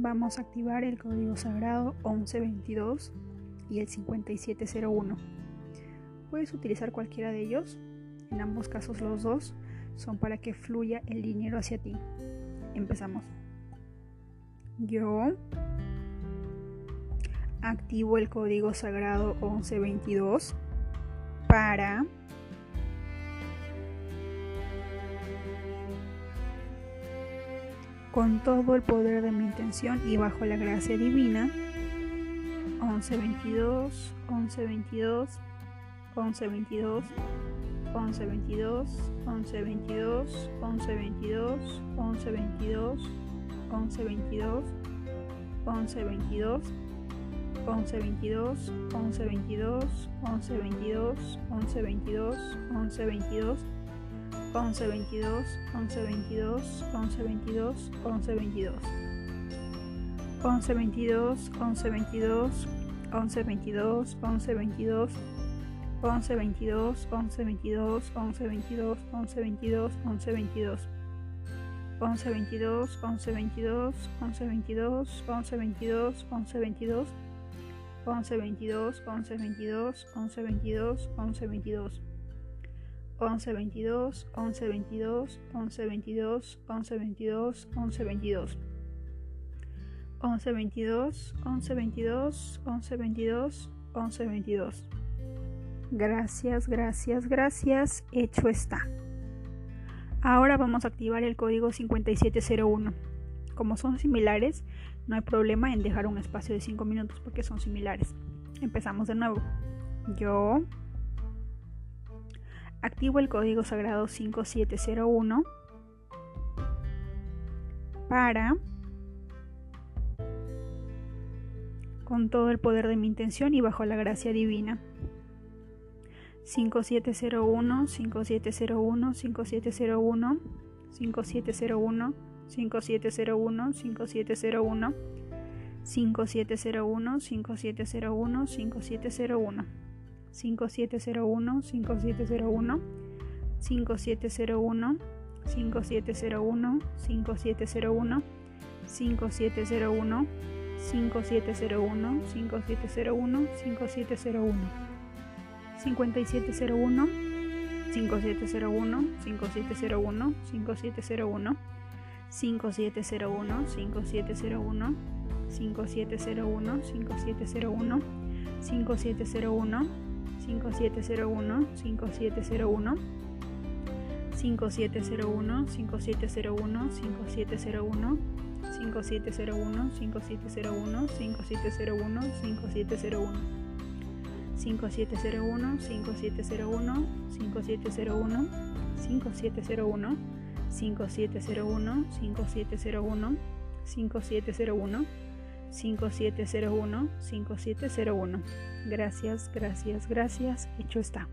Vamos a activar el código sagrado 1122 y el 5701. Puedes utilizar cualquiera de ellos, en ambos casos los dos son para que fluya el dinero hacia ti. Empezamos. Yo activo el código sagrado 1122 para con todo el poder de mi intención y bajo la gracia divina 1122 1122 1122 1122 1122 1122 1122 1122 1122 1122 1122 1122 1122 1122 Once veintidos, once veintidós, once veintidós, once veintidos, once veintidos, once veintidos, once veintidos, once veintidos once veintidos, once veintidos, once 1122, 1122, 1122, 1122. 1122, 1122, 1122, 1122. 1122, 1122, 1122, 1122, 1122. 1122, 1122, 1122, 1122, 1122. 1122, 1122, 1122, 1122. 1122, 1122, 1122, 1122, 1122. 1122, 1122, 1122, 1122. Gracias, gracias, gracias. Hecho está. Ahora vamos a activar el código 5701. Como son similares, no hay problema en dejar un espacio de 5 minutos porque son similares. Empezamos de nuevo. Yo activo el código sagrado 5701 para, con todo el poder de mi intención y bajo la gracia divina, 5701 5701 5701 5701 5701 5701 5701 5701 5701 5701 5701 5701 5701 5701 5701 5701 5701 5701 5701 5701 5701 5701 5701 5701 5701 5701 5701 5701 5701 5701 5701 5701 5701 5701 5701 5701 5701 5701 5701 5701 5701 5701 5701 5701 5701 Gracias, gracias, gracias. Hecho está.